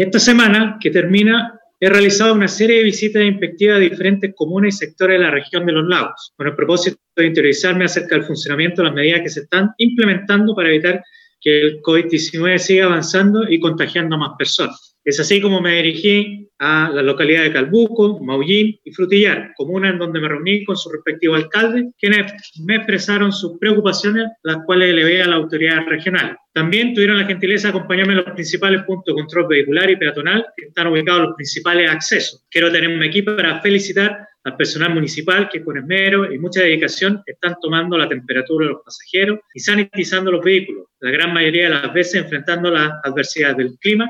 Esta semana que termina he realizado una serie de visitas inspectivas a diferentes comunas y sectores de la región de los lagos, con el propósito de interiorizarme acerca del funcionamiento de las medidas que se están implementando para evitar que el COVID-19 siga avanzando y contagiando a más personas. Es así como me dirigí a la localidad de Calbuco, Maullín y Frutillar, comuna en donde me reuní con su respectivo alcalde, quienes me expresaron sus preocupaciones, las cuales elevé a la autoridad regional. También tuvieron la gentileza de acompañarme a los principales puntos de control vehicular y peatonal que están ubicados en los principales accesos. Quiero tener un equipo para felicitar al personal municipal que con esmero y mucha dedicación están tomando la temperatura de los pasajeros y sanitizando los vehículos, la gran mayoría de las veces enfrentando las adversidades del clima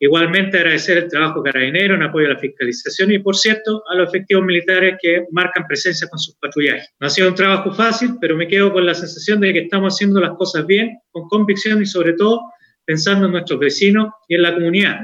Igualmente agradecer el trabajo carabinero en apoyo a la fiscalización y, por cierto, a los efectivos militares que marcan presencia con sus patrullajes. No ha sido un trabajo fácil, pero me quedo con la sensación de que estamos haciendo las cosas bien, con convicción y sobre todo pensando en nuestros vecinos y en la comunidad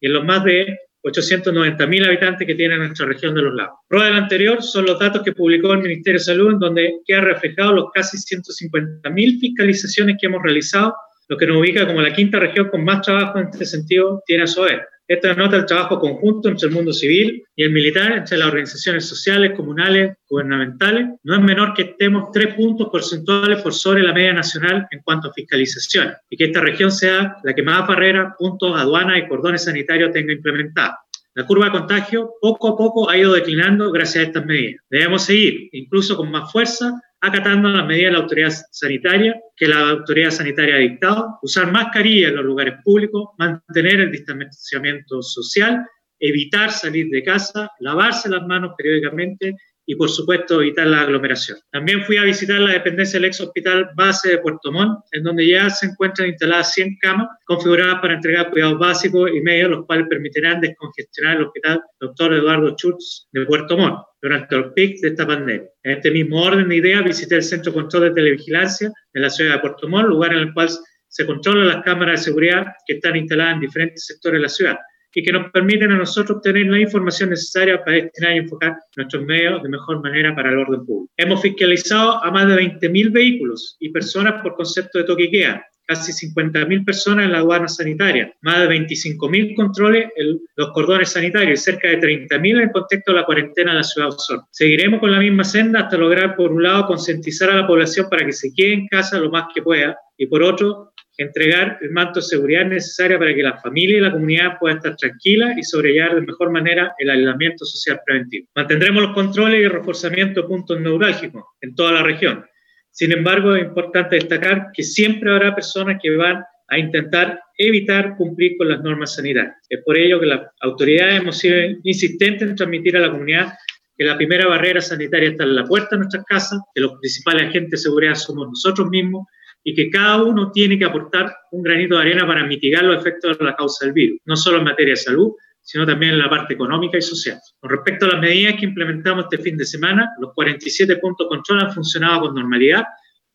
y en los más de 890.000 habitantes que tiene nuestra región de los lagos. Prueba del anterior son los datos que publicó el Ministerio de Salud, en donde queda reflejado los casi 150.000 fiscalizaciones que hemos realizado lo que nos ubica como la quinta región con más trabajo en este sentido tiene a vez. Esto denota el trabajo conjunto entre el mundo civil y el militar, entre las organizaciones sociales, comunales, gubernamentales. No es menor que estemos tres puntos porcentuales por sobre la media nacional en cuanto a fiscalización y que esta región sea la que más barreras, puntos, aduanas y cordones sanitarios tenga implementados. La curva de contagio poco a poco ha ido declinando gracias a estas medidas. Debemos seguir, incluso con más fuerza, acatando las medidas de la autoridad sanitaria que la autoridad sanitaria ha dictado, usar mascarilla en los lugares públicos, mantener el distanciamiento social, evitar salir de casa, lavarse las manos periódicamente y, por supuesto, evitar la aglomeración. También fui a visitar la dependencia del ex hospital base de Puerto Montt, en donde ya se encuentran instaladas 100 camas configuradas para entregar cuidados básicos y medios, los cuales permitirán descongestionar el hospital Dr. Eduardo Schultz de Puerto Montt durante el pic de esta pandemia. En este mismo orden de ideas, visité el Centro de Control de Televigilancia en la ciudad de Puerto Montt, lugar en el cual se controlan las cámaras de seguridad que están instaladas en diferentes sectores de la ciudad y que nos permiten a nosotros obtener la información necesaria para destinar y enfocar nuestros medios de mejor manera para el orden público. Hemos fiscalizado a más de 20.000 vehículos y personas por concepto de toque queda, casi 50.000 personas en la aduana sanitaria, más de 25.000 controles en los cordones sanitarios y cerca de 30.000 en el contexto de la cuarentena de la ciudad de Osorno. Seguiremos con la misma senda hasta lograr, por un lado, concientizar a la población para que se quede en casa lo más que pueda y, por otro, entregar el manto de seguridad necesario para que la familia y la comunidad puedan estar tranquilas y sobrellevar de mejor manera el aislamiento social preventivo. Mantendremos los controles y el reforzamiento de puntos neurálgicos en toda la región. Sin embargo, es importante destacar que siempre habrá personas que van a intentar evitar cumplir con las normas sanitarias. Es por ello que las autoridades hemos sido insistentes en transmitir a la comunidad que la primera barrera sanitaria está en la puerta de nuestras casas, que los principales agentes de seguridad somos nosotros mismos y que cada uno tiene que aportar un granito de arena para mitigar los efectos de la causa del virus, no solo en materia de salud, sino también en la parte económica y social. Con respecto a las medidas que implementamos este fin de semana, los 47 puntos control han funcionado con normalidad,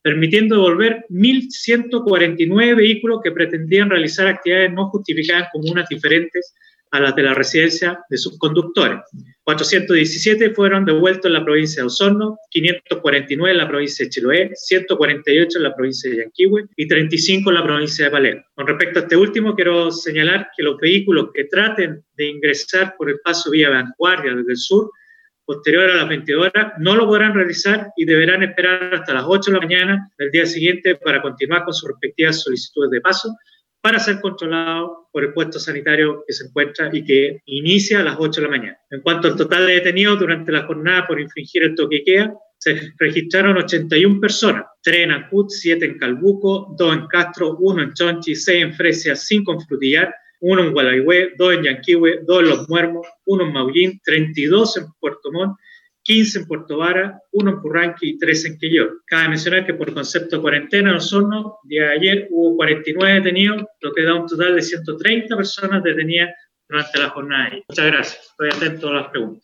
permitiendo devolver 1.149 vehículos que pretendían realizar actividades no justificadas en comunas diferentes a las de la residencia de sus conductores. 417 fueron devueltos en la provincia de Osorno, 549 en la provincia de Chiloé, 148 en la provincia de Yanquihue y 35 en la provincia de Palermo. Con respecto a este último, quiero señalar que los vehículos que traten de ingresar por el paso vía Vanguardia desde el sur, posterior a las 20 horas, no lo podrán realizar y deberán esperar hasta las 8 de la mañana del día siguiente para continuar con sus respectivas solicitudes de paso para ser controlado por el puesto sanitario que se encuentra y que inicia a las 8 de la mañana. En cuanto al total de detenidos durante la jornada por infringir el toque queda, se registraron 81 personas, 3 en Acut, 7 en Calbuco, 2 en Castro, 1 en Chonchi, 6 en Fresia, 5 en Frutillar, 1 en Gualaihue, 2 en Yanquihue, 2 en Los Muermos, 1 en Maullín, 32 en Puerto Montt 15 en Puerto Vara, 1 en Purranqui y 3 en Quillón. Cabe mencionar que por concepto de cuarentena en Osorno, día de ayer hubo 49 detenidos, lo que da un total de 130 personas detenidas durante la jornada. Muchas gracias. Estoy atento a las preguntas.